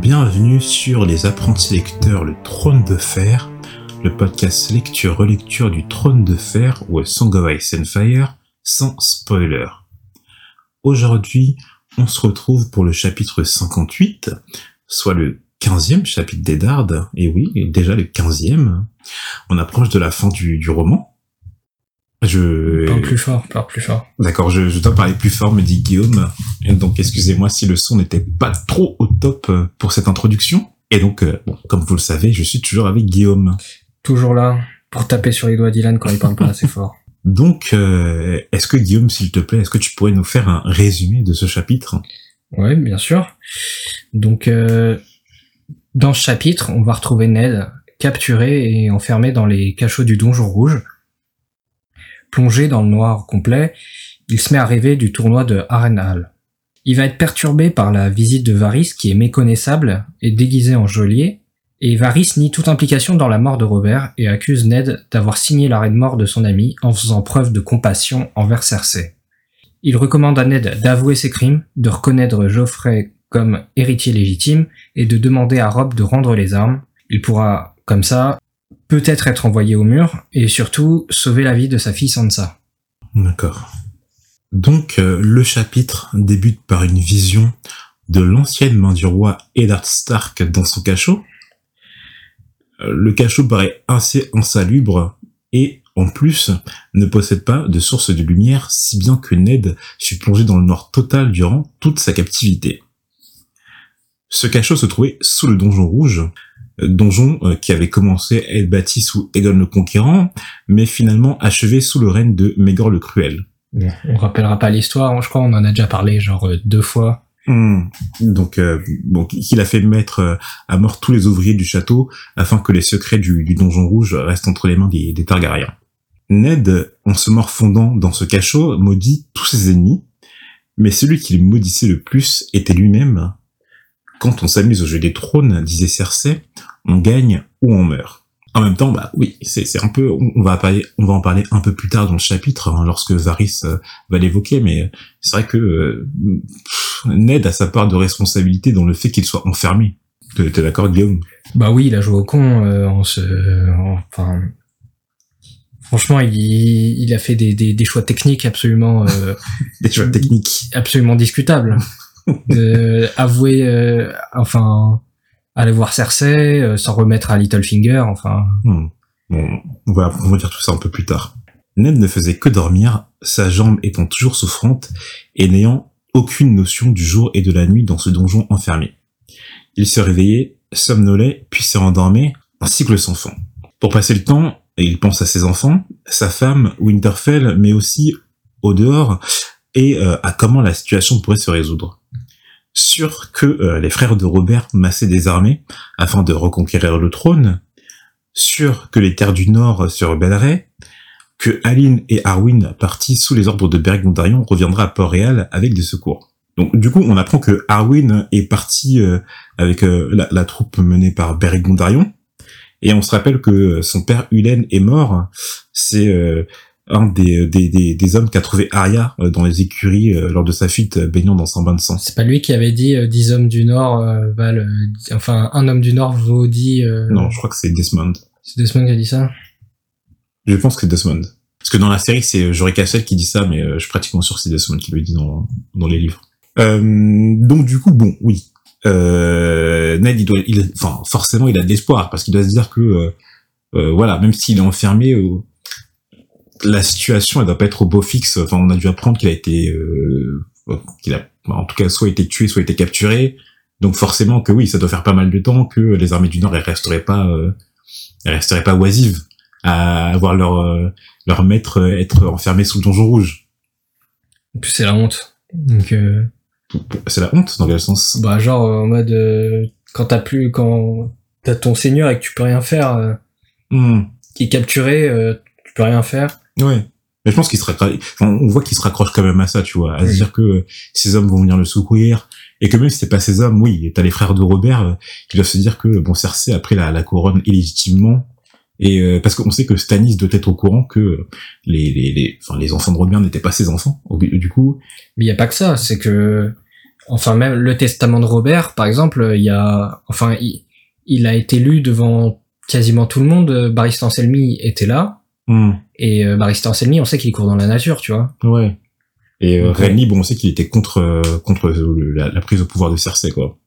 Bienvenue sur Les Apprentis Lecteurs, le Trône de Fer, le podcast lecture-relecture du Trône de Fer ou Song of Ice and Fire, sans spoiler. Aujourd'hui, on se retrouve pour le chapitre 58, soit le 15e chapitre des Dardes, et oui, déjà le 15e. On approche de la fin du roman. Je... Parle plus fort, parle plus fort. D'accord, je, je, dois parler plus fort, me dit Guillaume. Et donc, excusez-moi si le son n'était pas trop au top euh, pour cette introduction. Et donc, euh, bon, comme vous le savez, je suis toujours avec Guillaume. Toujours là, pour taper sur les doigts d'Ilan quand il parle pas assez fort. Donc, euh, est-ce que Guillaume, s'il te plaît, est-ce que tu pourrais nous faire un résumé de ce chapitre? Oui, bien sûr. Donc, euh, dans ce chapitre, on va retrouver Ned capturé et enfermé dans les cachots du donjon rouge Plongé dans le noir complet, il se met à rêver du tournoi de Harrenhal. Il va être perturbé par la visite de Varys qui est méconnaissable et déguisé en geôlier, et Varys nie toute implication dans la mort de Robert et accuse Ned d'avoir signé l'arrêt de mort de son ami en faisant preuve de compassion envers Cersei. Il recommande à Ned d'avouer ses crimes, de reconnaître Geoffrey comme héritier légitime et de demander à Robb de rendre les armes. Il pourra, comme ça, peut-être être envoyé au mur et surtout sauver la vie de sa fille Sansa. D'accord. Donc euh, le chapitre débute par une vision de l'ancienne main du roi Eddard Stark dans son cachot. Euh, le cachot paraît assez insalubre et en plus ne possède pas de source de lumière si bien que Ned fut plongé dans le noir total durant toute sa captivité. Ce cachot se trouvait sous le donjon rouge, donjon euh, qui avait commencé à être bâti sous Aegon le Conquérant, mais finalement achevé sous le règne de Maegor le Cruel. On rappellera pas l'histoire, hein, je crois, on en a déjà parlé genre euh, deux fois. Hmm. Donc, euh, bon, qu'il a fait mettre à mort tous les ouvriers du château afin que les secrets du, donjon rouge restent entre les mains des, des Targaryens. Ned, en se morfondant dans ce cachot, maudit tous ses ennemis, mais celui qui le maudissait le plus était lui-même, quand on s'amuse au jeu des trônes, disait Cersei, on gagne ou on meurt. En même temps, bah oui, c'est un peu, on va parler, on va en parler un peu plus tard dans le chapitre, hein, lorsque Varys euh, va l'évoquer, mais c'est vrai que euh, Ned a sa part de responsabilité dans le fait qu'il soit enfermé. T'es d'accord, Guillaume? Bah oui, il a joué au con euh, en se, enfin, franchement, il, il a fait des, des, des choix techniques absolument, des choix techniques absolument discutables de avouer, euh, enfin, aller voir Cersei, euh, s'en remettre à Littlefinger, enfin. Hmm. Bon, on va, on va dire tout ça un peu plus tard. Ned ne faisait que dormir, sa jambe étant toujours souffrante et n'ayant aucune notion du jour et de la nuit dans ce donjon enfermé. Il se réveillait, somnolait, puis se rendormait, ainsi que son enfant. Pour passer le temps, il pense à ses enfants, sa femme, Winterfell, mais aussi au dehors, et euh, à comment la situation pourrait se résoudre sûr que euh, les frères de Robert massaient des armées afin de reconquérir le trône, sûr que les terres du Nord se rebelleraient, que Aline et Arwyn, partis sous les ordres de Beric Dondarrion, reviendra à Port-Réal avec des secours. Donc du coup, on apprend que Arwyn est parti euh, avec euh, la, troupe menée par Beric Dondarrion, et on se rappelle que son père Hulen est mort. C'est un des, des, des, hommes qu'a trouvé Arya euh, dans les écuries euh, lors de sa fuite euh, baignant dans son bain de sang. C'est pas lui qui avait dit dix hommes du Nord valent... Enfin, un homme du Nord vaut dix... Non, je crois que c'est Desmond. C'est Desmond qui a dit ça? Je pense que c'est Desmond. Parce que dans la série, c'est Jory Cassel qui dit ça, mais je suis pratiquement sûr que c'est Desmond qui le dit dans, dans les livres. donc du coup, bon, oui. Ned, il doit... Il, enfin, forcément, il a de l'espoir, parce qu'il doit se dire que... voilà, même s'il est enfermé la situation, elle doit pas être au beau fixe. Enfin, on a dû apprendre qu'il a été, euh, qu'il a, en tout cas, soit été tué, soit été capturé. Donc forcément que oui, ça doit faire pas mal de temps que les armées du Nord elles resteraient pas, euh, elles resteraient pas oisives à voir leur euh, leur maître être enfermé sous le donjon rouge. En plus, c'est la honte. Donc euh, c'est la honte dans quel sens? Bah genre en mode quand t'as plus quand t'as ton seigneur et que tu peux rien faire, hmm. qui est capturé, tu peux rien faire Ouais. Mais je pense qu'il se raccroche, on voit qu'il se raccroche quand même à ça, tu vois, à se dire que ces hommes vont venir le secourir, et que même si c'est pas ces hommes, oui, t'as les frères de Robert euh, qui doivent se dire que bon Cersei a pris la, la couronne illégitimement, et euh, parce qu'on sait que Stannis doit être au courant que les les les, enfin, les enfants de Robert n'étaient pas ses enfants, du coup. Mais il y a pas que ça, c'est que enfin même le testament de Robert, par exemple, il y a, enfin, il, il a été lu devant quasiment tout le monde. Barista Anselmi était là. Hmm. Et euh, Barista Anselmi, on sait qu'il court dans la nature, tu vois. Ouais. Et euh. Renly, bon, on sait qu'il était contre euh, contre la, la prise au pouvoir de Cersei, quoi.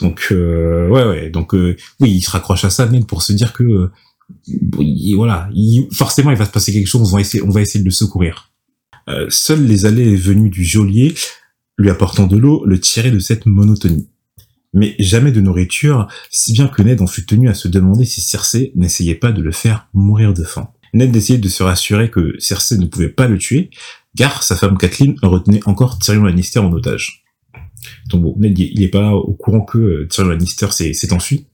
Donc euh, ouais, ouais. Donc euh, oui, il se raccroche à ça, Ned, pour se dire que euh, il- voilà, il- forcément, il va se passer quelque chose. On va essayer, on va essayer de le secourir. Euh, seuls les allées et venues du geôlier, lui apportant de l'eau, le tiraient de cette monotonie. Mais jamais de nourriture, si bien que Ned en fut tenu à se demander si Cersei n'essayait pas de le faire mourir de faim. Ned essayait de se rassurer que Cersei ne pouvait pas le tuer, car sa femme Kathleen retenait encore Tyrion Lannister en otage. Donc bon, Ned il est pas au courant que euh, Tyrion Lannister s'est enfui,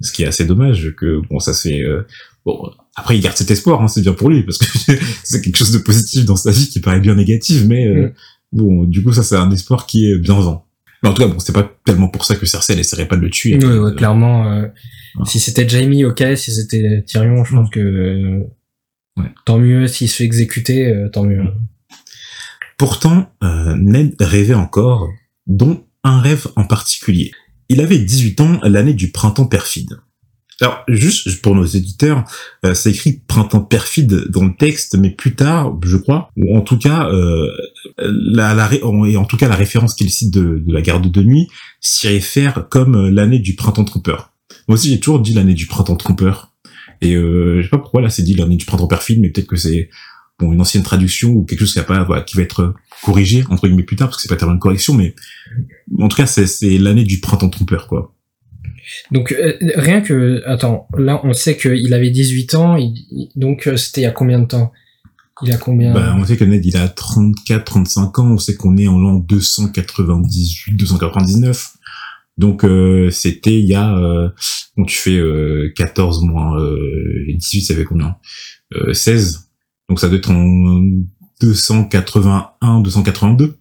ce qui est assez dommage que bon ça fait euh, bon après il garde cet espoir, hein, c'est bien pour lui parce que c'est quelque chose de positif dans sa vie qui paraît bien négatif, mais euh, Mm. bon du coup ça c'est un espoir qui est bienveillant. Mais en tout cas bon c'est pas tellement pour ça que Cersei elle essaierait pas de le tuer. Ouais, Euh, clairement. euh. Si c'était Jamie, ok. Si c'était Tyrion, je pense que euh, Ouais. tant mieux. S'il se fait exécuter, euh, tant mieux. Pourtant, euh, Ned rêvait encore, dont un rêve en particulier. Il avait 18 ans l'année du printemps perfide. Alors, juste pour nos éditeurs, euh, c'est écrit printemps perfide dans le texte, mais plus tard, je crois, ou en tout cas, euh, la, et en tout cas la référence qu'il cite de, de la garde de nuit s'y réfère comme euh, l'année du printemps trompeur. Moi aussi, j'ai toujours dit l'année du printemps trompeur. Et euh, je sais pas pourquoi là c'est dit l'année du printemps perfide, mais peut-être que c'est bon une ancienne traduction ou quelque chose qui a pas voilà, qui va être corrigé entre guillemets plus tard parce que c'est pas tellement une correction, mais en tout cas c'est c'est l'année du printemps trompeur quoi. Donc euh, rien que attends, là on sait qu'il avait 18 ans, il- donc euh, c'était il y a combien de temps? Il a combien? Bah, on sait que Ned il a 34, 35 ans, on sait qu'on est en l'an 298, 299. Donc euh, c'était il y a euh, bon, tu fais euh, 14 moins euh, 18 ça fait combien? Euh, 16. Donc ça doit être en 281, 282.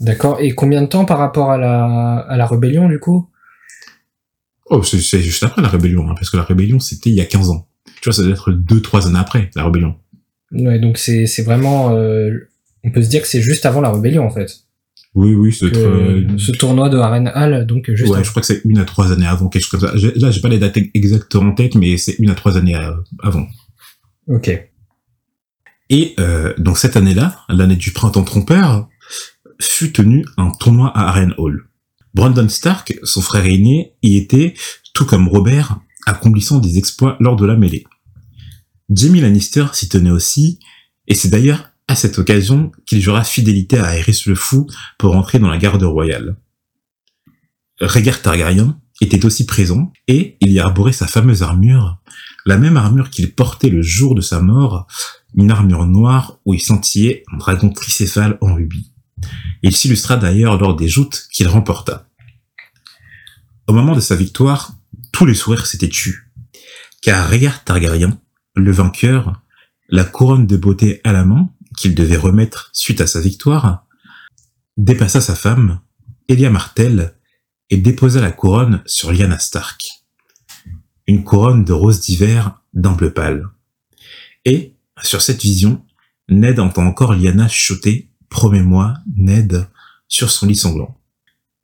D'accord. Et combien de temps par rapport à la à la rébellion du coup? Oh, c'est juste après la rébellion, hein, parce que la rébellion, c'était il y a 15 ans. Tu vois, ça doit être 2-3 années après, la rébellion. Ouais, donc c'est c'est vraiment euh, on peut se dire que c'est juste avant la rébellion en fait. Oui, oui, ce tournoi de Harrenhal donc juste ouais, je crois que c'est une à trois années avant, quelque chose comme ça. Là, j'ai pas les dates exactes en tête, mais c'est une à trois années euh, avant. Ok. Et euh, dans cette année-là, l'année du printemps trompeur, fut tenu un tournoi à Harrenhal. Brandon Stark, son frère aîné, y était, tout comme Robert, accomplissant des exploits lors de la mêlée. Jamie Lannister s'y tenait aussi, et c'est d'ailleurs à cette occasion qu'il jura fidélité à Aerys le Fou pour entrer dans la garde royale. Rhaegar Targaryen était aussi présent, et il y arborait sa fameuse armure, la même armure qu'il portait le jour de sa mort, une armure noire où il scintillait un dragon tricéphale en rubis. Il s'illustra d'ailleurs lors des joutes qu'il remporta. Au moment de sa victoire, tous les sourires s'étaient tus, car Rhaegar Targaryen, le vainqueur, la couronne de beauté à la main, qu'il devait remettre suite à sa victoire, dépassa sa femme, Elia Martell, et déposa la couronne sur Lyanna Stark. Une couronne de rose d'hiver bleu pâle. Et, sur cette vision, Ned entend encore Lyanna chuchoter « Promets-moi, Ned » sur son lit sanglant.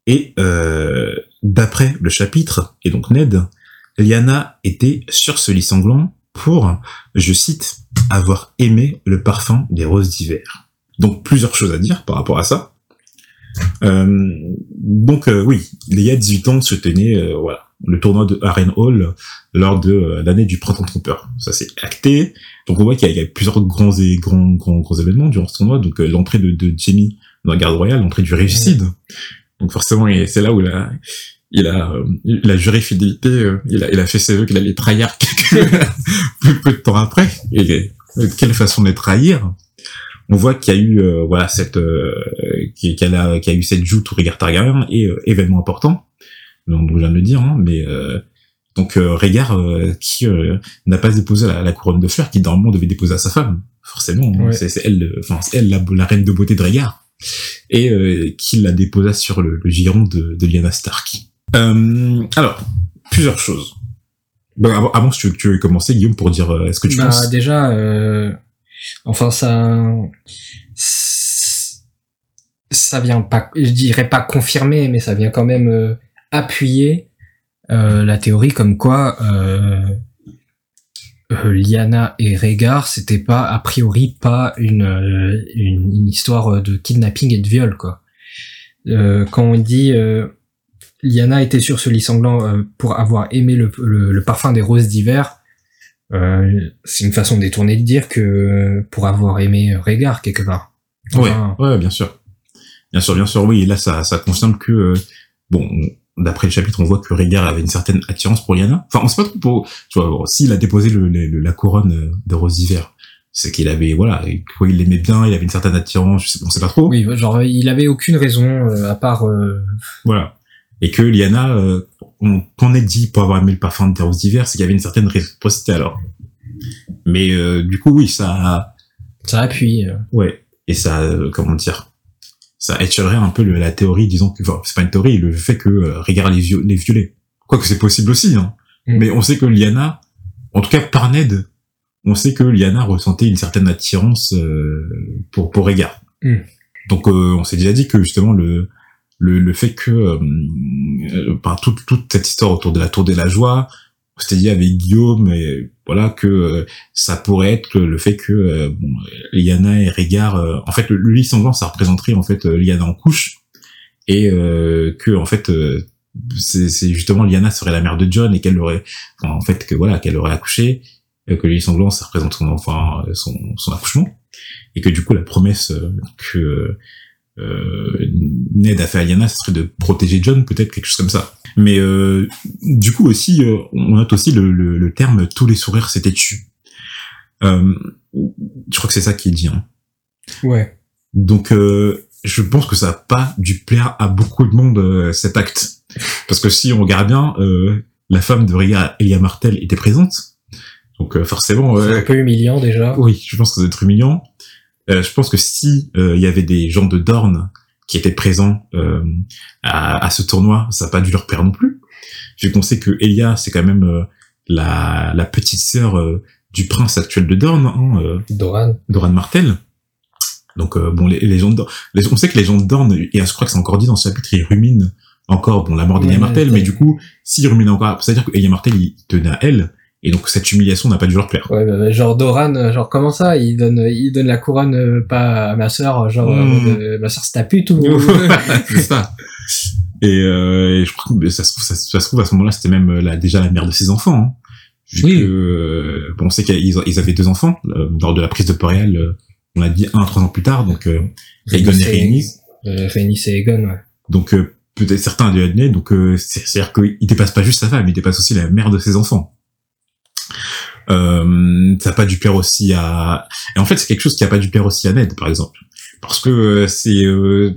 Et euh, d'après le chapitre, et donc Ned, Lyanna était sur ce lit sanglant pour, je cite, avoir aimé le parfum des roses d'hiver. Donc plusieurs choses à dire par rapport à ça. Euh, donc euh, oui, il y a 18 ans se tenait euh, voilà, le tournoi de Harrenhal lors de euh, l'année du printemps trompeur. Ça c'est acté. Donc on voit qu'il y, y a plusieurs grands et grands grands grands événements durant ce tournoi. Donc euh, l'entrée de, de Jamie dans la garde royale, l'entrée du régicide. Donc forcément c'est là où il a il a euh, il a juré fidélité, euh, il a il a fait ses vœux qu'il allait trahir quelques peu, de temps après. Euh, de quelle façon de les trahir On voit qu'il y a eu euh, voilà cette euh, y a qu'il y a eu cette joute au Rhaegar Targaryen et euh, événement important. Donc je viens de le dire, hein, mais euh, donc euh, Rhaegar euh, qui euh, n'a pas déposé la, la couronne de fleurs, qui normalement devait déposer à sa femme, forcément. hein. Ouais. C'est elle, enfin c'est elle la, la reine de beauté de Rhaegar, et euh, qui la déposa sur le, le giron de, de Lyanna Stark. Euh, alors plusieurs choses. Bon, avant, avant si tu, tu veux commencer, Guillaume, pour dire euh, est-ce que tu bah, penses déjà, euh, enfin ça, ça vient pas, je dirais pas confirmer, mais ça vient quand même euh, appuyer euh, la théorie comme quoi euh, Liana et Rhaegar, c'était pas a priori pas une, une, une histoire de kidnapping et de viol quoi. Euh, quand on dit euh, Liana était sur ce lit sanglant euh, pour avoir aimé le, le, le parfum des roses d'hiver, euh, c'est une façon détournée de dire que pour avoir aimé Rhaegar quelque part. Enfin, Ouais, ouais, bien sûr. Bien sûr, bien sûr, oui. Et là, ça, ça confirme que, euh, bon, d'après le chapitre, on voit que Rhaegar avait une certaine attirance pour Lyanna. Enfin, on sait pas trop pour, tu vois, bon, s'il a déposé le, le- le- la couronne euh, de rose d'hiver, c'est qu'il avait, voilà, quoi, il l'aimait bien, il avait une certaine attirance, je sais, on sait pas trop. Oui, genre il avait aucune raison euh, à part euh, Voilà. Et que Lyanna, euh, on, qu'on ait dit pour avoir aimé le parfum de rose d'hiver, c'est qu'il y avait une certaine réciprocité alors. Mais, euh, du coup, oui, ça, ça appuie. euh. Ouais. Et ça, euh, comment dire, ça étirerait un peu le- la théorie, disons que, enfin, c'est pas une théorie, le fait que euh, Rhaegar les, viol- les. Quoique c'est possible aussi, hein. Mm. Mais on sait que Lyanna, en tout cas par Ned, on sait que Lyanna ressentait une certaine attirance euh, pour pour Rhaegar. Mm. Donc euh, on s'est déjà dit que justement le le, le fait que euh, euh, par toute toute cette histoire autour de la tour de la joie, on s'était dit avec Guillaume et voilà que euh, ça pourrait être le fait que euh, bon, Lyanna et Rhaegar euh, en fait le, le lit sanglant ça représenterait en fait euh, Lyanna en couche. Et euh, que en fait euh, c'est justement Lyanna serait la mère de John et qu'elle aurait enfin, en fait que voilà qu'elle aurait accouché euh, que le lit sanglant ça représente son enfant euh, son, son accouchement. Et que du coup la promesse euh, que euh, Ned a fait à Lyanna ce serait de protéger John peut-être quelque chose comme ça mais euh, du coup aussi euh, on note aussi le, le, le terme tous les sourires s'étaient tus euh, je crois que c'est ça qui est dit hein. Ouais. Donc, euh, je pense que ça n'a pas dû plaire à beaucoup de monde euh, cet acte, parce que si on regarde bien, euh, la femme de Rhaegar, Elia Martel, était présente, donc euh, forcément, C'est un peu humiliant déjà. oui, je pense que ça doit être humiliant. Euh, je pense que si euh, il y avait des gens de Dorne qui étaient présents euh, à, à ce tournoi, ça n'a pas dû leur plaire non plus. Vu qu'on sait que Elia, c'est quand même euh, la, la petite sœur euh, du prince actuel de Dorne, hein, euh, Doran. Doran Martel. Donc euh, bon, les, les gens de Dorne- les- on sait que les gens de Dorne, et je crois que c'est encore dit dans ce chapitre, ils ruminent encore bon la mort d'Elia Martel, mais du coup, s'ils ruminent encore, c'est-à-dire que Elia Martel, il tenait à elle, et donc cette humiliation n'a pas dû leur plaire. Ouais, bah, genre Doran, euh, genre comment ça? Il donne, il donne la couronne euh, pas à ma sœur, genre Mm. euh, ma sœur c'est ta pute ou c'est ça. Et, euh, et je crois que ça se trouve, ça, ça se trouve à ce moment-là, c'était même euh, la, déjà la mère de ses enfants. Hein. Vu Oui. que, euh, bon, on sait qu'ils avaient deux enfants euh, lors de la prise de euh, on a dit un trois ans plus tard, donc euh, Rhaegon et Rhaenys. Euh, Rhaenys et Aegon, ouais. Donc euh, peut-être certains du admet, donc euh, c'est- c'est-à-dire qu'il dépasse pas juste sa femme, il dépasse aussi la mère de ses enfants. Euh, ça a pas dû plaire aussi à... Et en fait, c'est quelque chose qui a pas dû plaire aussi à Ned, par exemple. Parce que euh, c'est... Euh...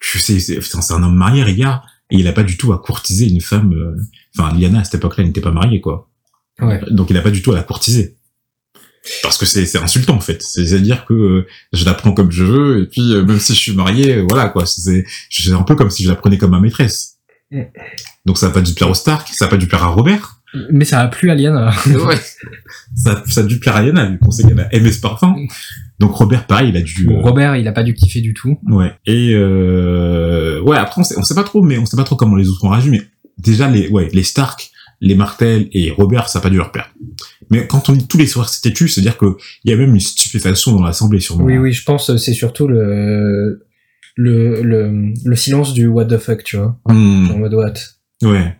Je sais, c'est un homme marié, regarde, et il a pas du tout à courtiser une femme... euh, Enfin, Lyanna, à cette époque-là, n'était pas mariée, quoi. Ouais. Donc il a pas du tout à la courtiser. Parce que c'est c'est insultant, en fait. C'est-à-dire que euh, je la prends comme je veux, et puis euh, même si je suis marié, voilà, quoi. C'est un peu comme si je la prenais comme ma maîtresse. Mm. Donc ça a pas dû plaire au Stark, ça a pas dû plaire à Robert. Mais ça a plu à Lyanna. ouais. Ça, ça a dû plaire à Yana, vu qu'on sait qu'elle a aimé ce parfum. Donc Robert, pareil, il a dû... Bon, euh, Robert, il a pas dû kiffer du tout. Ouais. Et euh... ouais, après on sait, on sait pas trop, mais on sait pas trop comment les autres ont réagi. Mais déjà les ouais les Stark, les Martel et Robert, ça a pas dû leur plaire. Mais quand on dit tous les soirs c'était tu, c'est-à-dire que il y a même une stupéfaction dans l'assemblée sûrement. Oui, oui, je pense que c'est surtout le, le, le, le silence du what the fuck, tu vois. Hmm, En mode what. ouais.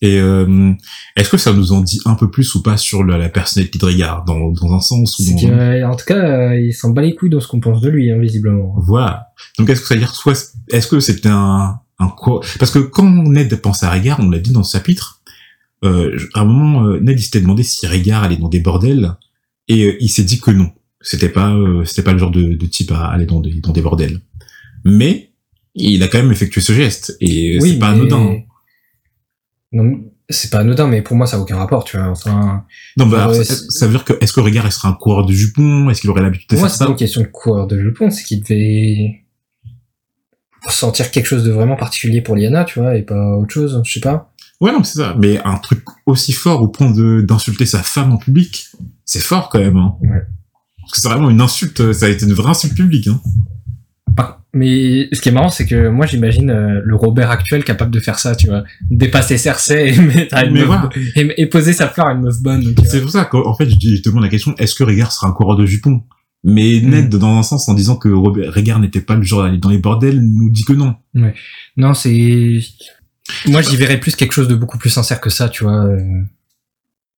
Et euh, est-ce que ça nous en dit un peu plus ou pas sur la, la personnalité de Rhaegar dans, dans un sens ou dans euh, en tout cas, euh, il s'en bat les couilles de ce qu'on pense de lui, hein, visiblement. Voilà. Donc est-ce que ça veut dire soit est-ce que c'était un un quoi? Parce que quand Ned pense à Rhaegar, on l'a dit dans ce chapitre, euh, à un moment euh, Ned il s'était demandé si Rhaegar allait dans des bordels et il s'est dit que non. C'était pas euh, c'était pas le genre de, de type à aller dans des dans des bordels. Mais il a quand même effectué ce geste et c'est pas mais- anodin. Non, c'est pas anodin, mais pour moi, ça a aucun rapport, tu vois. Enfin, Non, bah, alors, ça, c'est- ça veut dire que est-ce que Rhaegar il serait un coureur de jupons? Est-ce qu'il aurait l'habitude de moi, faire c'est pas ça une question de coureur de jupons, c'est qu'il devait sentir quelque chose de vraiment particulier pour Liana, tu vois, et pas autre chose, je sais pas. Ouais, non, c'est ça. Mais un truc aussi fort au point de d'insulter sa femme en public, c'est fort quand même. Hein. Ouais. Parce que c'est vraiment une insulte, ça a été une vraie insulte publique. Hein. Mais ce qui est marrant, c'est que moi j'imagine euh, le Robert actuel capable de faire ça, tu vois, dépasser Cersei et mettre à une Mais meuf voilà. et, et poser sa fleur à une meuf bonne. C'est pour ça qu'en en fait, je, te demande la question, est-ce que Régard sera un coureur de jupons? Mais Mm. Ned, dans un sens, en disant que Robert, Régard n'était pas le genre d'aller dans les bordels, nous dit que non. Non, c'est. Moi, j'y verrais plus quelque chose de beaucoup plus sincère que ça, tu vois. euh,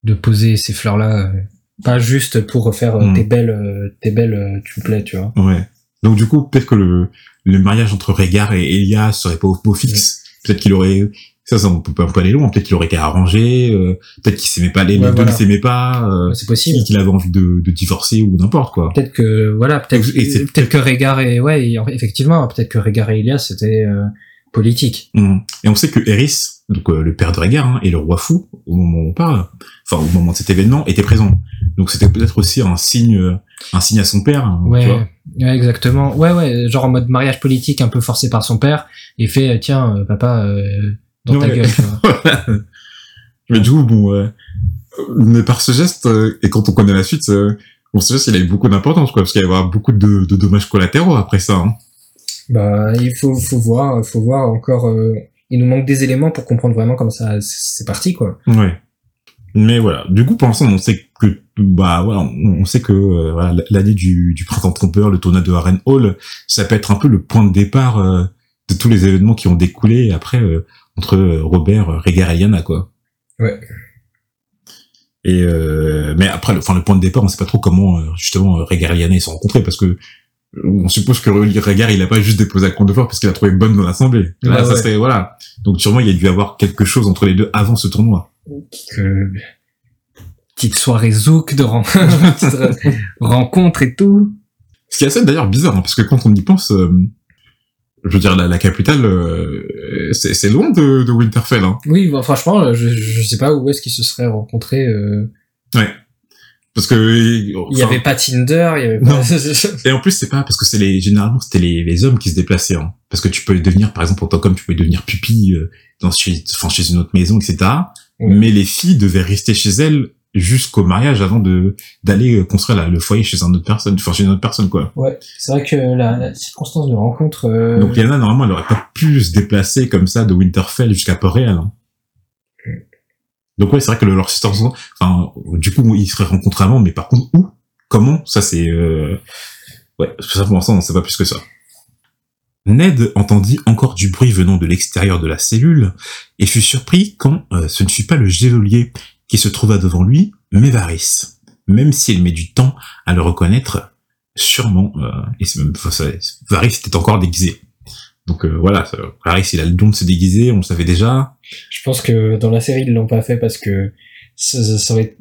De poser ces fleurs-là. euh, Pas juste pour faire Hmm. tes belles, tes belles, tu me plais, tu vois. Ouais. Donc du coup, peut-être que le, le mariage entre Régard et Elia serait pas au beau fixe. Peut-être qu'il aurait... Ça, ça, on peut pas on peut aller loin. Peut-être qu'il aurait qu'à arranger. euh, peut-être qu'il s'aimait pas, les, Ouais, deux voilà. ne s'aimaient pas. euh, C'est possible. qu'il avait envie de, de divorcer ou n'importe quoi. Peut-être que, voilà, peut-être peut-être que Régard et, ouais, et effectivement, peut-être que Régard et Elias, c'était euh, politique. Mhm. Et on sait que Eris, donc euh, le père de Régard, hein, et le roi fou, au moment où on parle, enfin au moment de cet événement, était présent. Donc c'était peut-être aussi un signe, euh, un signe à son père. hein, tu Ouais, vois. ouais, exactement. Ouais, ouais, genre en mode mariage politique un peu forcé par son père, et fait, euh, tiens, euh, papa, euh, dans ta Ouais. gueule, tu vois. Mais du coup, bon, euh, mais par ce geste, euh, et quand on connaît la suite, euh, bon, ce geste, il a eu beaucoup d'importance, quoi, parce qu'il y avoir beaucoup de, de dommages collatéraux après ça. Hein. Bah, il faut, faut voir, faut voir encore. euh, il nous manque des éléments pour comprendre vraiment comment ça, c'est parti, quoi. Ouais. Mais voilà. Du coup, pour l'instant, on sait que, bah, voilà, on, sait que euh, voilà, l'année du, du printemps trompeur, le tournoi de Harren Hall, ça peut être un peu le point de départ euh, de tous les événements qui ont découlé après euh, entre Robert, euh, Rhaegar et Lyanna, quoi. Ouais. Et euh, mais après, le, enfin, le point de départ, on sait pas trop comment justement Lyanna ils sont rencontrés parce que on suppose que Rhaegar il a pas juste déposé de fleurs parce qu'il a trouvé bonne dans l'assemblée. Là, Ouais, ça ouais. serait voilà. Donc sûrement il y a dû avoir quelque chose entre les deux avant ce tournoi. Que... Petite soirée zouk de ren- rencontre et tout. Ce qui est assez d'ailleurs bizarre, hein, parce que quand on y pense, euh, je veux dire, la, la capitale, euh, c'est loin de, de Winterfell. Hein. Oui, bah, franchement, je, je sais pas où est-ce qu'ils se seraient rencontrés. euh. Parce que... Il y avait pas Tinder, il y avait pas... Et en plus, c'est pas parce que c'est les généralement c'était les, les hommes qui se déplaçaient, hein. parce que tu peux devenir, par exemple, en tant qu'homme, tu peux devenir pupille euh, dans chez, enfin, chez une autre maison, etc. Mais les filles devaient rester chez elles jusqu'au mariage avant de d'aller euh, construire la- le foyer chez une autre personne, enfin chez une autre personne quoi. ouais, c'est vrai que la, la circonstance de rencontre... euh, Donc Lyanna normalement elle aurait pas pu se déplacer comme ça de Winterfell jusqu'à Port-Réal. hein. Donc ouais c'est vrai que le, leur histoire, enfin du coup ils seraient rencontrés avant, mais par contre où, comment, ça c'est euh... ouais ça pour l'instant on sait pas plus que ça. Ned entendit encore du bruit venant de l'extérieur de la cellule et fut surpris quand euh, ce ne fut pas le geôlier qui se trouva devant lui, mais Varys. Même s'il met du temps à le reconnaître, sûrement, euh, et même, enfin, ça- Varys était encore déguisé. Donc euh, voilà, ça- Varys il a le don de se déguiser, on le savait déjà. Je pense que dans la série, ils l'ont pas fait parce que ça, ça- ça aurait...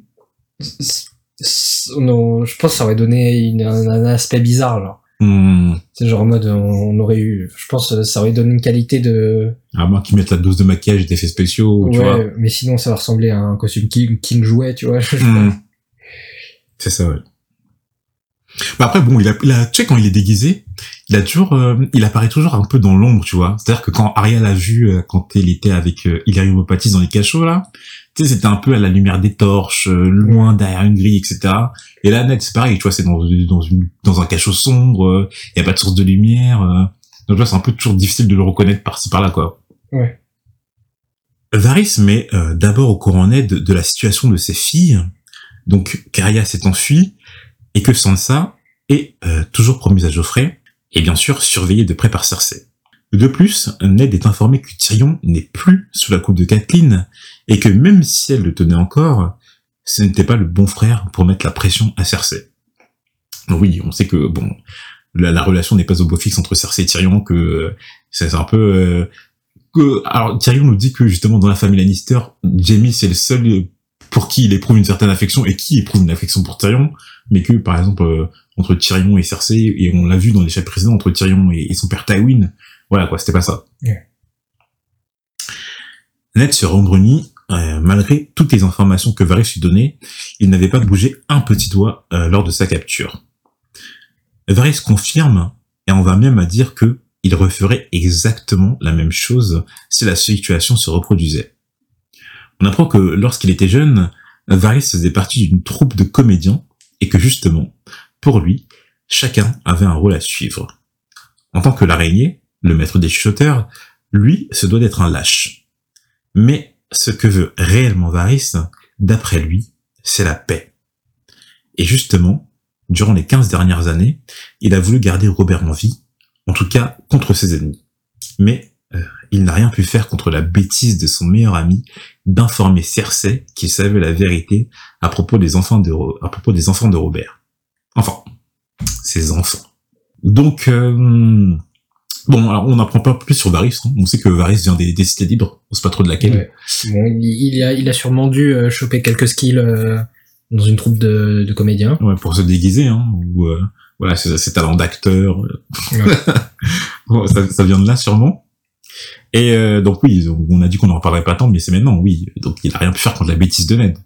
Non, je pense que ça aurait donné une- un, un aspect bizarre, genre. Hmm, C'est genre en mode, on, on aurait eu... Je pense que ça aurait donné une qualité de... à moins qu'ils mettent la dose de maquillage et d'effets spéciaux, tu vois. Ouais, mais sinon, ça va ressembler à un costume King, King jouet, tu vois. Hmm. C'est ça, ouais. Bah après, bon, il a, il a, tu sais, quand il est déguisé, il a toujours, euh, il apparaît toujours un peu dans l'ombre, tu vois. C'est-à-dire que quand Arya l'a vu, euh, quand il était avec euh, Illyrio Mopatis dans les cachots, là, tu sais, c'était un peu à la lumière des torches, euh, loin derrière une grille, etc. Et là, Ned, c'est pareil, tu vois, c'est dans, dans une, dans un cachot sombre, il y a pas de source de lumière, euh, donc tu vois, c'est un peu toujours difficile de le reconnaître par-ci par-là, quoi. Ouais. Varys met euh, d'abord au courant Ned de, de la situation de ses filles, donc qu'Arya s'est enfuie, et que Sansa est euh, toujours promise à Geoffrey, et bien sûr surveillée de près par Cersei. De plus, Ned est informé que Tyrion n'est plus sous la coupe de Catelyn, et que même si elle le tenait encore, ce n'était pas le bon frère pour mettre la pression à Cersei. Oui, on sait que bon, la, la relation n'est pas au beau fixe entre Cersei et Tyrion, que euh, c'est un peu euh, que alors Tyrion nous dit que justement dans la famille Lannister, Jaime c'est le seul pour qui il éprouve une certaine affection et qui éprouve une affection pour Tyrion, mais que par exemple euh, entre Tyrion et Cersei et on l'a vu dans les chapitres précédents entre Tyrion et, et son père Tywin, voilà quoi, c'était pas ça. Ned se rembrunit euh, malgré toutes les informations que Varys lui donnait, il n'avait pas bougé un petit doigt euh, lors de sa capture. Varys confirme et on va même à dire que il referait exactement la même chose si la situation se reproduisait. On apprend que lorsqu'il était jeune, Varys faisait partie d'une troupe de comédiens et que justement, pour lui, chacun avait un rôle à suivre. En tant que l'araignée, le maître des chuchoteurs, lui se doit d'être un lâche. Mais ce que veut réellement Varys, d'après lui, c'est la paix. Et justement, durant les 15 dernières années, il a voulu garder Robert en vie, en tout cas contre ses ennemis. Mais euh, il n'a rien pu faire contre la bêtise de son meilleur ami d'informer Cersei qu'il savait la vérité à propos des enfants de, à propos des enfants de Robert. Enfin, ses enfants. Donc, euh, bon, alors on n'apprend pas plus sur Varys. Hein. On sait que Varys vient des, des cités libres. On sait pas trop de laquelle. Bon, il, a, il a sûrement dû euh, choper quelques skills euh, dans une troupe de, de comédiens. Ouais, pour se déguiser, hein, ou euh, voilà, ses, ses talents d'acteur. Ouais. Bon, ça, ça vient de là sûrement. Et euh, donc oui, on a dit qu'on n'en parlerait pas tant, mais c'est maintenant, oui. Donc il a rien pu faire contre la bêtise de Ned.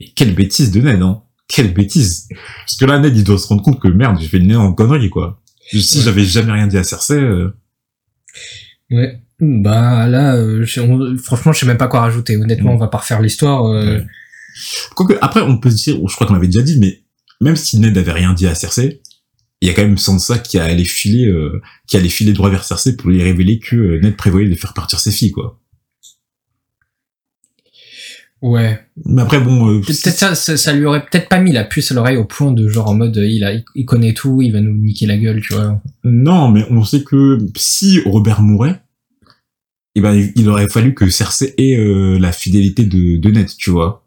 Et quelle bêtise de Ned, hein Quelle bêtise Parce que là, Ned, il doit se rendre compte que merde, j'ai fait une énorme connerie, quoi. Si Ouais. j'avais jamais rien dit à Cersei, euh, Ouais. Bah là, euh, on- franchement, je sais même pas quoi rajouter. Honnêtement, Mm. on va pas refaire l'histoire. euh, Ouais. Quoique, après, on peut se dire, je crois qu'on l'avait déjà dit, mais même si Ned avait rien dit à Cersei, il y a quand même Sansa qui allait filer, euh, qui allait filer droit vers Cersei pour lui révéler que euh, Ned prévoyait de faire partir ses filles, quoi. Ouais. Mais après, bon, euh, Peut-être ça, ça, ça lui aurait peut-être pas mis la puce à l'oreille au point de genre en mode euh, il a, il connaît tout, il va nous niquer la gueule, tu vois. non, mais on sait que si Robert mourait, eh ben, il aurait fallu que Cersei ait euh, la fidélité de, de Ned, tu vois.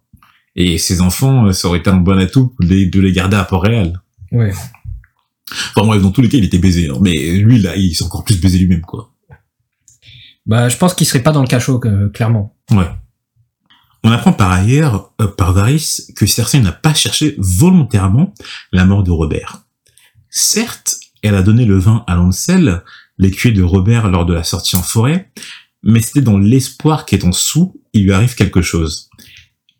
Et ses enfants, ça aurait été un bon atout de les, de les garder à Port-Réal. Ouais. Enfin bref, dans tous les cas, il était baisé. hein. Mais lui, là, il s'est encore plus baisé lui-même, quoi. Bah, je pense qu'il serait pas dans le cachot, euh, clairement. Ouais. On apprend par ailleurs, euh, par Varys, que Cersei n'a pas cherché volontairement la mort de Robert. Certes, elle a donné le vin à Lancel, l'écuyer de Robert lors de la sortie en forêt, mais c'était dans l'espoir qu'étant sous, il lui arrive quelque chose.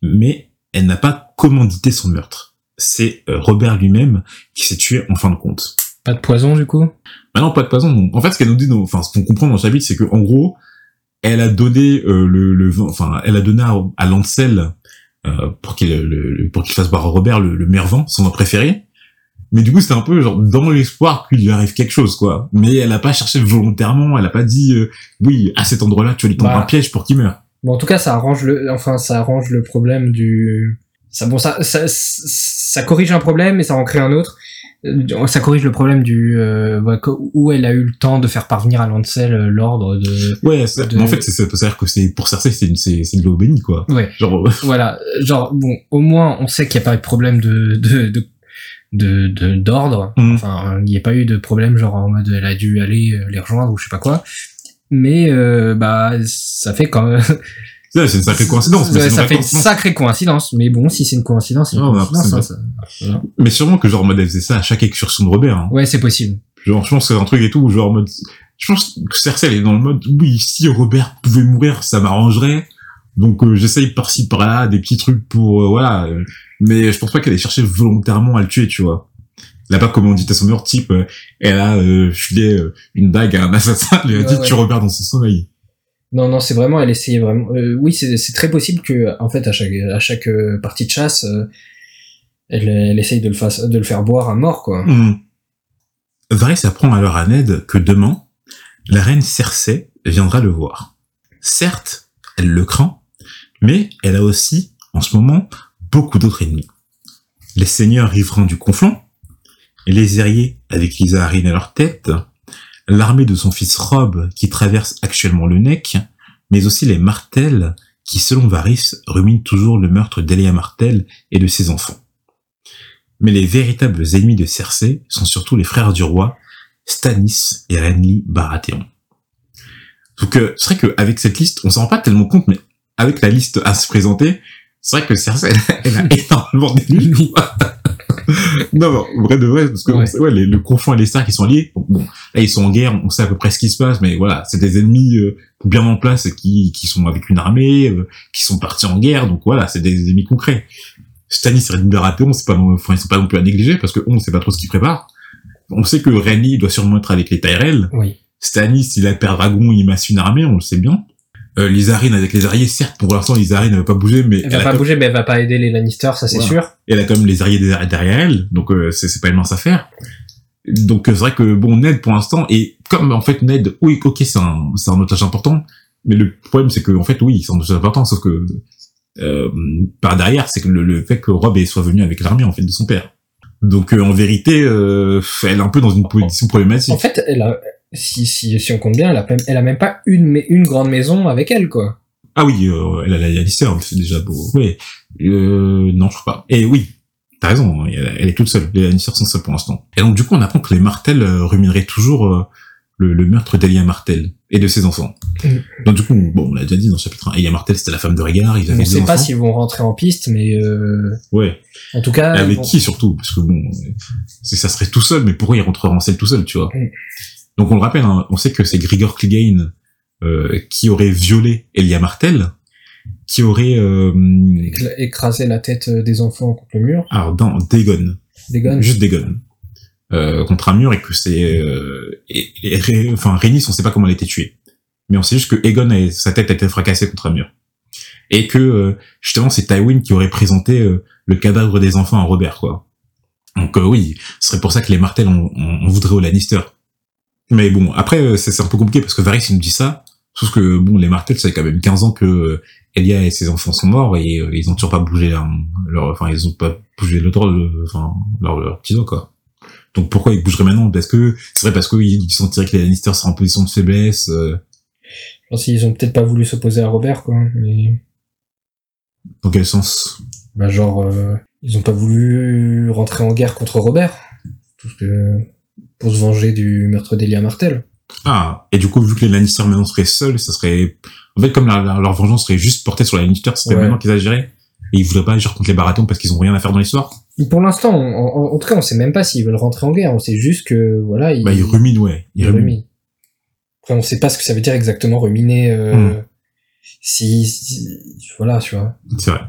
Mais elle n'a pas commandité son meurtre. C'est euh, Robert lui-même qui s'est tué en fin de compte. Pas de poison, du coup? Maintenant, pas de poison. En fait, ce qu'elle nous dit, enfin, ce qu'on comprend dans le chapitre, c'est que, en gros, elle a donné euh, le, le, enfin, elle a donné à, à Lancel euh, pour qu'il le, pour qu'il fasse boire à Robert le, le meilleur vin, son vin préféré. Mais du coup, c'était un peu genre dans l'espoir qu'il lui arrive quelque chose, quoi. Mais elle a pas cherché volontairement. Elle a pas dit, euh, oui, à cet endroit-là, tu vas lui tendre Bah. un piège pour qu'il meure. Bon, en tout cas, ça arrange le, enfin, ça arrange le problème du, ça, bon, ça, ça, ça corrige un problème et ça en crée un autre. Euh, Ça corrige le problème du, euh, où elle a eu le temps de faire parvenir à Lancel euh, l'ordre de, Ouais, De- en fait, c'est ça peut dire que c'est pour Cersei, c'est une- c'est c'est de l'eau bénie, quoi. ouais. Genre, euh, Voilà, genre bon, au moins on sait qu'il n'y a pas eu de problème de de de de de- d'ordre. Mhm. Enfin, il n'y a pas eu de problème genre en mode elle a dû aller les rejoindre ou je sais pas quoi. Mais euh, bah ça fait quand même c'est c'est une sacrée coïncidence. mais Ouais, c'est une ça fait une sacrée coïncidence. Mais bon, si c'est une coïncidence, c'est une Non, coïncidence. hein, ça- Mais sûrement que genre, en mode, elle faisait ça à chaque excursion de Robert. Hein. Ouais, c'est possible. Genre, je pense que c'est un truc et tout, genre, en mode, je pense que Cersei, elle est dans le mode, oui, si Robert pouvait mourir, ça m'arrangerait. Donc, euh, j'essaye par-ci, par-là, des petits trucs pour, euh, voilà. mais je pense pas qu'elle ait cherché volontairement à le tuer, tu vois. Elle a pas commandité son meurtre, type, euh, elle a euh, filé euh, une bague à un assassin, elle lui a Ouais, dit, ouais. tu Robert dans son sommeil. Non, non, c'est vraiment, elle essayait vraiment. euh, oui, c'est très possible que, en fait, à chaque à chaque euh, partie de chasse, euh, elle, elle essaye de le, fasse, de le faire boire à mort, quoi. Hmm. Varys apprend alors à Ned que demain, la reine Cersei viendra le voir. Certes, elle le craint, mais elle a aussi, en ce moment, beaucoup d'autres ennemis. Les seigneurs riverains du conflant, les Aériers avec Lisa Arryn à leur tête, l'armée de son fils Rob qui traverse actuellement le Neck, mais aussi les Martels qui, selon Varys, ruminent toujours le meurtre d'Elia Martel et de ses enfants. Mais les véritables ennemis de Cersei sont surtout les frères du roi, Stannis et Renly Baratheon. Donc euh, c'est vrai qu'avec cette liste, on s'en rend pas tellement compte, mais avec la liste à se présenter, c'est vrai que Cersei, elle a énormément d'ennemis. non, mais vrai de vrai, parce que Ouais. on sait- ouais, les- le confond et les Stark, ils sont liés. Bon, là, ils sont en guerre, on sait à peu près ce qui se passe, mais voilà, c'est des ennemis euh, bien en place qui, qui sont avec une armée, euh, qui sont partis en guerre, donc voilà, c'est des ennemis concrets. Stannis et Renly Baratheon, c'est pas, enfin, c'est pas non plus à négliger, parce que on ne sait pas trop ce qu'ils préparent. On sait que Renly doit sûrement être avec les Tyrell. Oui. Stannis, il a père dragon, il masse une armée, on le sait bien. Euh, Lysarine avec les Ariés, certes, pour l'instant, Lysarine ne veut pas bouger, mais Elle elle, va pas comme- bouger, mais elle va pas aider les Lannister, ça c'est Voilà. sûr. elle a quand même les Ariés derrière elle, donc euh, c'est pas une mince affaire. Donc c'est vrai que bon Ned pour l'instant et comme en fait Ned oui ok c'est un c'est un otage important mais le problème c'est que en fait oui c'est un otage important sauf que euh, par derrière c'est que le, le, fait que Rob soit venu avec l'armée en fait de son père donc euh, en vérité euh, elle est un peu dans une position problématique En fait, elle a, si, si, si on compte bien, elle a, même- elle a même pas une, mais- une grande maison avec elle, quoi. ah oui euh, elle a la Lannister c'est déjà beau ouais euh, non je crois pas et oui T'as raison, hein, elle, elle est toute seule. Les Lannister sont seuls pour l'instant. Et donc du coup, on apprend que les Martels euh, rumineraient toujours euh, le, le meurtre d'Elia Martel et de ses enfants. Mm. Donc du coup, bon, on l'a déjà dit dans le chapitre 1, Elia Martel c'était la femme de Rhaegar, ils On avaient ne deux sait pas s'ils vont rentrer en piste, mais euh, Ouais. en tout cas, Et ils avec vont- qui surtout? Parce que bon, ça serait tout seul, mais pourquoi il rentrerait en selle tout seul, tu vois Mm. Donc on le rappelle, hein, on sait que c'est Grigor Clegane euh, qui aurait violé Elia Martel, qui aurait euh, écraser la tête euh, des enfants contre le mur, alors dans Dagon, guns. juste Dagon, euh, contre un mur et que c'est euh, et, et Ré- enfin Rhaenys, on sait pas comment elle a été tuée, mais on sait juste que Aegon a- sa tête a été fracassée contre un mur et que justement c'est Tywin qui aurait présenté le cadavre des enfants à Robert quoi. Donc euh, oui, ce serait pour ça que les Martels on, on, on voudrait au Lannister. Mais bon, après euh, c'est un peu compliqué parce que Varys il nous dit ça, sauf que bon les Martels ça fait quand même 15 ans que euh, Elia et ses enfants sont morts et euh, ils ont toujours pas bougé leur, leur enfin ils ont pas bougé le droit de- enfin leur, leur petit doigt quoi. Donc pourquoi ils bougeraient maintenant? Parce que c'est vrai parce qu'ils ils sentiraient que les Lannister sont en position de faiblesse. euh, Je pense qu'ils ont peut-être pas voulu s'opposer à Robert, quoi. Mais dans quel sens? Bah, genre, euh, ils ont pas voulu rentrer en guerre contre Robert, parce que pour se venger du meurtre d'Elia Martel. Ah, et du coup, vu que les Lannister maintenant seraient seuls, ça serait... En fait, comme la- la- leur vengeance serait juste portée sur les Lannister, ce serait Ouais. maintenant qu'ils agiraient. Et ils voudraient pas agir contre les Baratheons parce qu'ils ont rien à faire dans l'histoire. Pour l'instant, en, en tout cas, on sait même pas s'ils veulent rentrer en guerre. On sait juste que voilà, ils, Bah, ils ruminent, ouais. Ils ils ruminent. ruminent. Après, on sait pas ce que ça veut dire exactement ruminer. Euh, Hmm. si, si- voilà, tu vois. C'est vrai.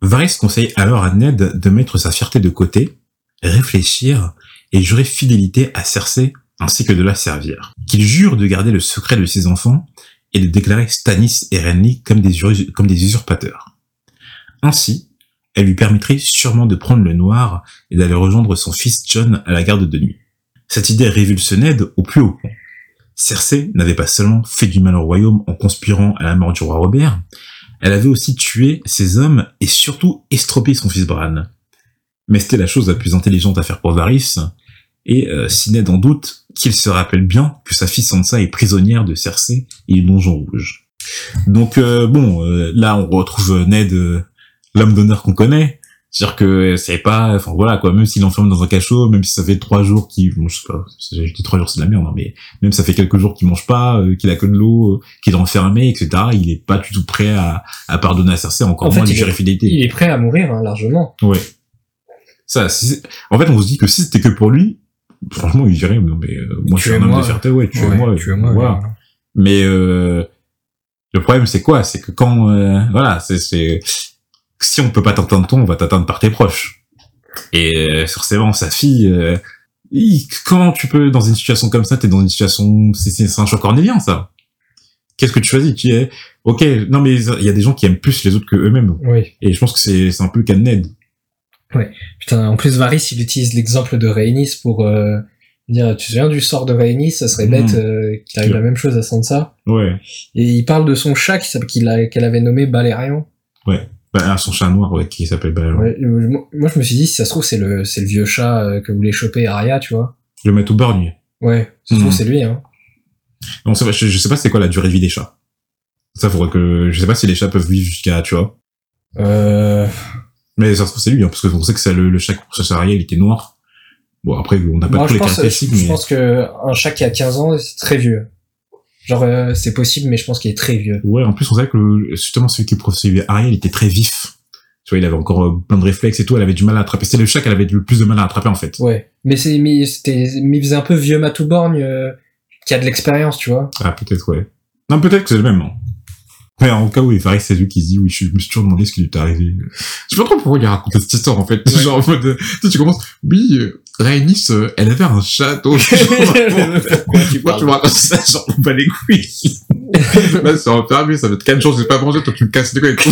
Varys conseille alors à Ned de mettre sa fierté de côté, réfléchir et jurer fidélité à Cersei ainsi que de la servir. Qu'il jure de garder le secret de ses enfants et de déclarer Stannis et Renly comme des, usurpateurs. Ainsi, elle lui permettrait sûrement de prendre le noir et d'aller rejoindre son fils John à la garde de nuit. Cette idée révulse Ned au plus haut point. Cersei n'avait pas seulement fait du mal au royaume en conspirant à la mort du roi Robert, elle avait aussi tué ses hommes et surtout estropié son fils Bran. Mais c'était la chose la plus intelligente à faire pour Varys, et euh, si Ned en doute, qu'il se rappelle bien que sa fille Sansa est prisonnière de Cersei et du Donjon Rouge. Donc euh, bon, euh, là on retrouve Ned, euh, l'homme d'honneur qu'on connaît, c'est-à-dire que c'est pas, enfin voilà quoi, même s'il l'enferme dans un cachot, même si ça fait trois jours qu'il, bon, je sais pas, je dis trois jours c'est de la merde, hein, mais même ça fait quelques jours qu'il mange pas, euh, qu'il a que de l'eau, euh, qu'il est enfermé, etc. Il est pas du tout prêt à, à pardonner à Cersei, encore En moins fait, lui il jurer est- fidélité. Il est prêt à mourir hein, largement. Ouais. Ça, si en fait, on se dit que si c'était que pour lui, franchement, il dirait, non, mais euh, moi, je suis un homme Tuez-moi. de fierté, ouais, tu Ouais, moi, tuez-moi, voilà. ouais. Mais euh, le problème, c'est quoi? C'est que quand, euh, voilà, c'est, c'est si on peut pas t'entendre toi, on va t'atteindre par tes proches. Et euh, forcément, sa fille, euh, comment tu peux dans une situation comme ça T'es dans une situation, c'est, c'est, un choix cornélien, ça. Qu'est-ce que tu choisis? Tu es, ok, non mais il y a des gens qui aiment plus les autres que eux-mêmes. Oui. Et je pense que c'est, c'est un peu le cas de Ned. Putain, en plus, Varys, il utilise l'exemple de Rhaenys pour euh, dire, tu te souviens du sort de Rhaenys, ça serait bête euh, qu'il arrive Ouais. la même chose à Sansa. Ouais. Et il parle de son chat qu'elle avait nommé Balérion. Bah, son chat noir, ouais, qui s'appelle Balérion. Ouais, euh, moi, je me suis dit, si ça se trouve, c'est le, c'est le vieux chat euh, que voulait choper Arya, tu vois. Le Matou Borgne. Ouais, ça se trouve, Mhm. c'est lui, hein. On sait je, je sais pas c'est quoi la durée de vie des chats. Ça faudrait que, je sais pas si les chats peuvent vivre jusqu'à, tu vois. Euh, Mais ça se trouve c'est lui, hein, parce que on sait que c'est le, le chat pour Ariel, il était noir. Bon, après, on n'a pas moi, tous je les pense, je, caractéristiques, je mais... pense que un chat qui a 15 ans, c'est très vieux. Genre, euh, c'est possible, mais je pense qu'il est très vieux. Ouais, en plus, on savait que le- justement, celui qui poursuivait Ariel était très vif. Tu vois, il avait encore euh, plein de réflexes et tout, elle avait du mal à attraper. C'était le chat qu'elle avait le plus de mal à attraper, en fait. Ouais. Mais c'est, mais c'était, mais il faisait un peu vieux Matouborgne, euh, qui a de l'expérience, tu vois. Ah, peut-être, ouais. Non, peut-être que c'est le même, hein. Mais en cas, oui, Faris, c'est lui qui se dit, oui, je me suis toujours demandé ce qui lui est arrivé. Je sais pas trop pourquoi il a raconté cette histoire, en fait. Ouais. Genre, en mode, euh, tu sais, tu commences, oui, euh, Rhaenys, euh, elle avait un château. Pourquoi tu tu me racontes ça, genre, pas les couilles. Là, c'est enfermé, ça va être 4 jours, j'ai pas mangé, toi, tu me casses les couilles avec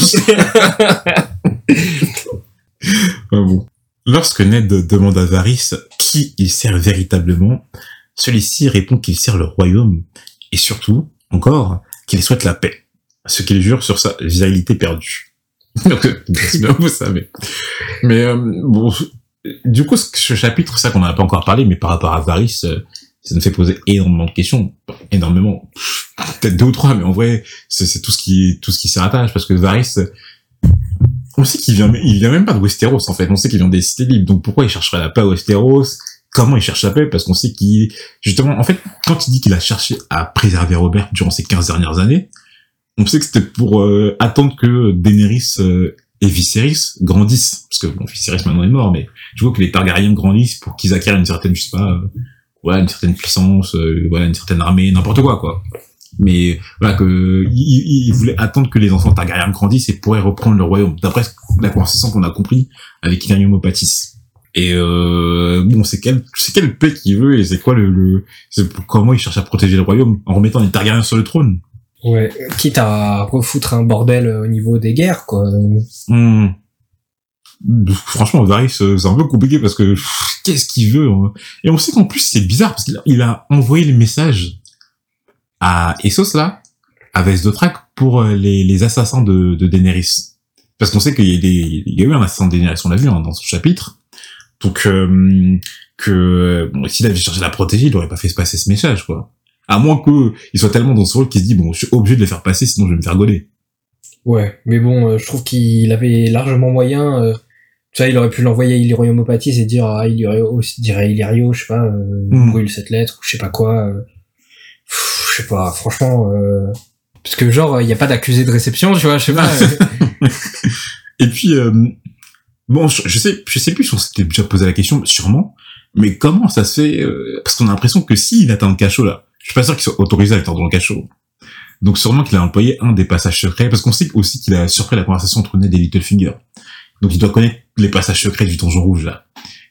bon. Lorsque Ned demande à Varys qui il sert véritablement, celui-ci répond qu'il sert le royaume et surtout, encore, qu'il souhaite la paix, ce qu'il jure sur sa virilité perdue. Donc, euh, vous savez. Mais euh, bon, du coup, ce chapitre, ça qu'on n'a pas encore parlé, mais par rapport à Varys, euh, ça nous fait poser énormément de questions, énormément, peut-être deux ou trois, mais en vrai, c'est tout ce qui tout ce qui s'y rattache, parce que Varys, on sait qu'il vient, il vient même pas de Westeros en fait, on sait qu'il vient des cités libres, donc pourquoi il chercherait la paix à Westeros? Comment il cherche la paix? Parce qu'on sait qu'il, justement, en fait, quand il dit qu'il a cherché à préserver Robert durant ces 15 dernières années, on sait que c'était pour euh, attendre que Daenerys euh, et Viserys grandissent, parce que bon, Viserys maintenant est mort, mais je vois que les Targaryens grandissent pour qu'ils acquièrent une certaine, je sais pas, euh, voilà, une certaine puissance, voilà, une certaine armée, n'importe quoi, quoi. Mais voilà que il, il, voulait attendre que les enfants Targaryen grandissent et pourraient reprendre le royaume d'après la conversation qu'on a compris avec Illyrium Opatis et euh, bon c'est quel c'est quelle paix qu'il veut et c'est quoi le, le c'est comment il cherche à protéger le royaume en remettant les Targaryens sur le trône ouais quitte à refoutre un bordel au niveau des guerres quoi hmm. franchement Varys euh, c'est un peu compliqué parce que qu'est-ce qu'il veut hein. et on sait qu'en plus c'est bizarre parce qu'il a envoyé le message à Essos là, à Vesdotrak pour euh, les, les assassins de, de Daenerys. Parce qu'on sait qu'il y, a y a eu un assassin de Daenerys, on l'a vu hein, dans ce chapitre. Donc euh, que bon, s'il avait cherché à la protéger, il aurait pas fait se passer ce message quoi. À moins que il soit tellement dans ce rôle qu'il se dit bon, je suis obligé de les faire passer, sinon je vais me faire gauler. Ouais, mais bon, euh, je trouve qu'il avait largement moyen. Euh, tu vois, il aurait pu l'envoyer à Illyrio Mopatis et dire ah Illyrio, dirait Illyrio, je sais pas, euh, mm. brûle cette lettre ou je sais pas quoi je sais pas, franchement, euh... parce que genre, il n'y a pas d'accusé de réception, tu vois, je sais pas. et puis, euh... bon, je, sais, je sais plus si on s'était déjà posé la question, sûrement, mais comment ça se fait euh... Parce qu'on a l'impression que s'il atteint le cachot là, je suis pas sûr qu'il soit autorisé à attendre dans le cachot. Donc sûrement qu'il a employé un des passages secrets, parce qu'on sait aussi qu'il a surpris la conversation entre Ned et Littlefinger. Donc il doit connaître les passages secrets du donjon rouge là.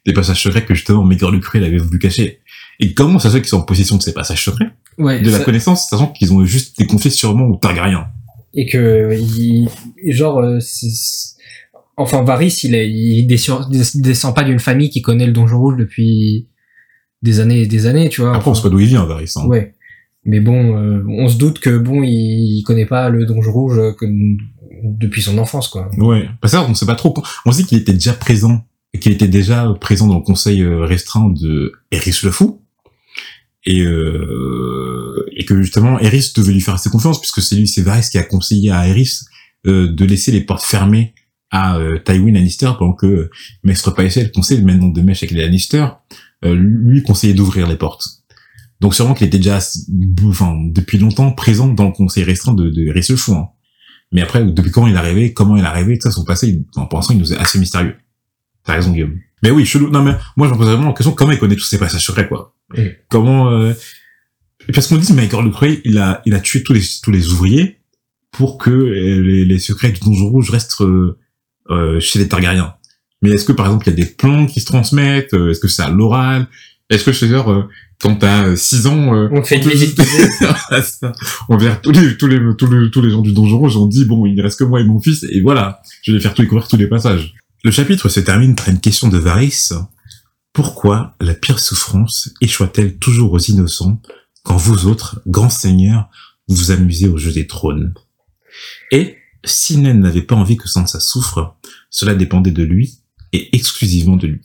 Des passages secrets que justement Maegor Lucré avait voulu cacher. Et comment ça se fait qu'ils sont en possession de ces passages secrets? Ouais, De la connaissance, sachant qu'ils ont juste été confiés sûrement aux Targaryens. Et que, il, genre, euh, enfin, Varys, il, est, il descend pas d'une famille qui connaît le Donjon Rouge depuis des années et des années, tu vois. Après, on sait pas d'où il vient, Varys. Hein. Ouais. Mais bon, euh, on se doute que bon, il, il connaît pas le Donjon Rouge que, depuis son enfance, quoi. Ouais. Parce que ça, on sait pas trop. On sait qu'il était déjà présent, et qu'il était déjà présent dans le conseil euh, restreint de Eris le Fou et euh, et que justement Eris devait lui faire assez confiance puisque c'est lui c'est Varys qui a conseillé à Eris euh, de laisser les portes fermées à euh, Tywin Lannister pendant que Maître Paisel, le conseil maintenant de mèche avec les Lannister, euh, lui conseillait d'ouvrir les portes. Donc sûrement qu'il était déjà enfin depuis longtemps présent dans le conseil restreint de, de Fou. Hein. Mais après depuis quand il est arrivé, comment il est arrivé, tout ça son passé, enfin, pour l'instant il nous est assez mystérieux. T'as raison Guillaume. Mais oui, chelou. Non mais moi je me pose vraiment la question comment il connaît tous ces passages secrets quoi? Comment euh... parce qu'on dit Michael Lecrae, il a il a tué tous les tous les ouvriers pour que euh, les, les secrets du donjon rouge restent euh, euh, chez les Targaryens. Mais est-ce que par exemple il y a des plans qui se transmettent Est-ce que c'est à l'oral? Est-ce que je veux dire quand t'as 6 ans on fait on vient tous les tous les tous les tous les gens du donjon rouge on dit bon il ne reste que moi et mon fils et voilà je vais faire tout découvrir tous les passages. Le chapitre se termine par une question de Varys. Pourquoi la pire souffrance échoue-t-elle toujours aux innocents quand vous autres, grands seigneurs, vous vous amusez au jeu des trônes? Et si Ned n'avait pas envie que Sansa souffre, cela dépendait de lui et exclusivement de lui.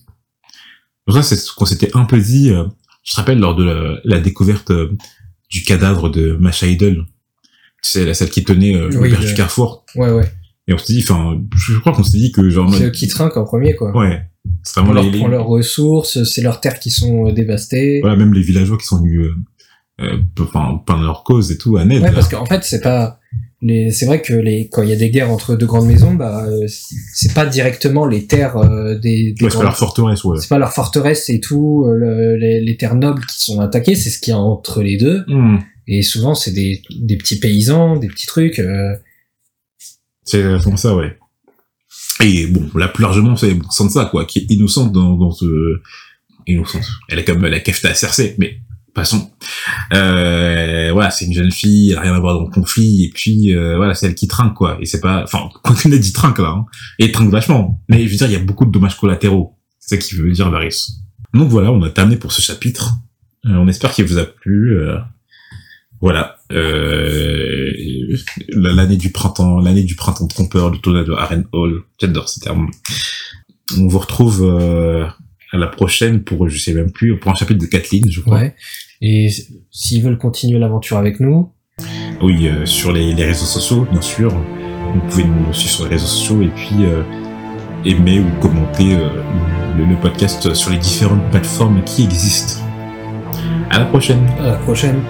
ça, c'est ce qu'on s'était un peu dit, euh, je te rappelle, lors de la, découverte euh, du cadavre de Masha Idol. C'est la celle qui tenait euh, le du Carrefour. Ouais, ouais. Et on s'est dit, enfin, je crois qu'on s'est dit que genre... C'est eux qui trinquent en premier, quoi. Ouais. C'est on leur prend leurs ressources, c'est leurs terres qui sont euh, dévastées. Voilà, même les villageois qui sont venus, euh, euh peindre leur cause et tout à Ned. Ouais, parce qu'en fait, c'est pas, les, c'est vrai que les, quand il y a des guerres entre deux grandes maisons, bah, euh, c'est pas directement les terres des, des ouais, c'est pas leur forteresse, ouais. C'est pas leur forteresse et tout, les, les, terres nobles qui sont attaquées, c'est ce qu'il y a entre les deux. Hmm. Et souvent, c'est des, des petits paysans, des petits trucs. C'est comme ça, ouais. Et bon, là plus largement, c'est Sansa, quoi, qui est innocente dans, dans ce... Innocente. Elle est comme la kefta à Cersei, mais passons. Euh, voilà, c'est une jeune fille, elle a rien à voir dans le conflit, et puis euh, voilà, c'est elle qui trinque, quoi. Et c'est pas... Enfin, quoi qu'on ait dit trinque, là, hein. Et trinque vachement. Mais je veux dire, il y a beaucoup de dommages collatéraux. C'est ça qui veut dire Varys. Donc voilà, on a terminé pour ce chapitre. Euh, on espère qu'il vous a plu. euh, voilà, euh, l'année du printemps, l'année du printemps trompeur, le tournoi de Aren Hall. J'adore ce terme. On vous retrouve euh, à la prochaine pour, je sais même plus, pour un chapitre de Kathleen, je crois. Ouais. Et s'ils veulent continuer l'aventure avec nous, Oui, euh, sur les, les réseaux sociaux, bien sûr. Vous pouvez nous suivre sur les réseaux sociaux et puis euh, aimer ou commenter euh, le, le podcast sur les différentes plateformes qui existent. À la prochaine. à la prochaine.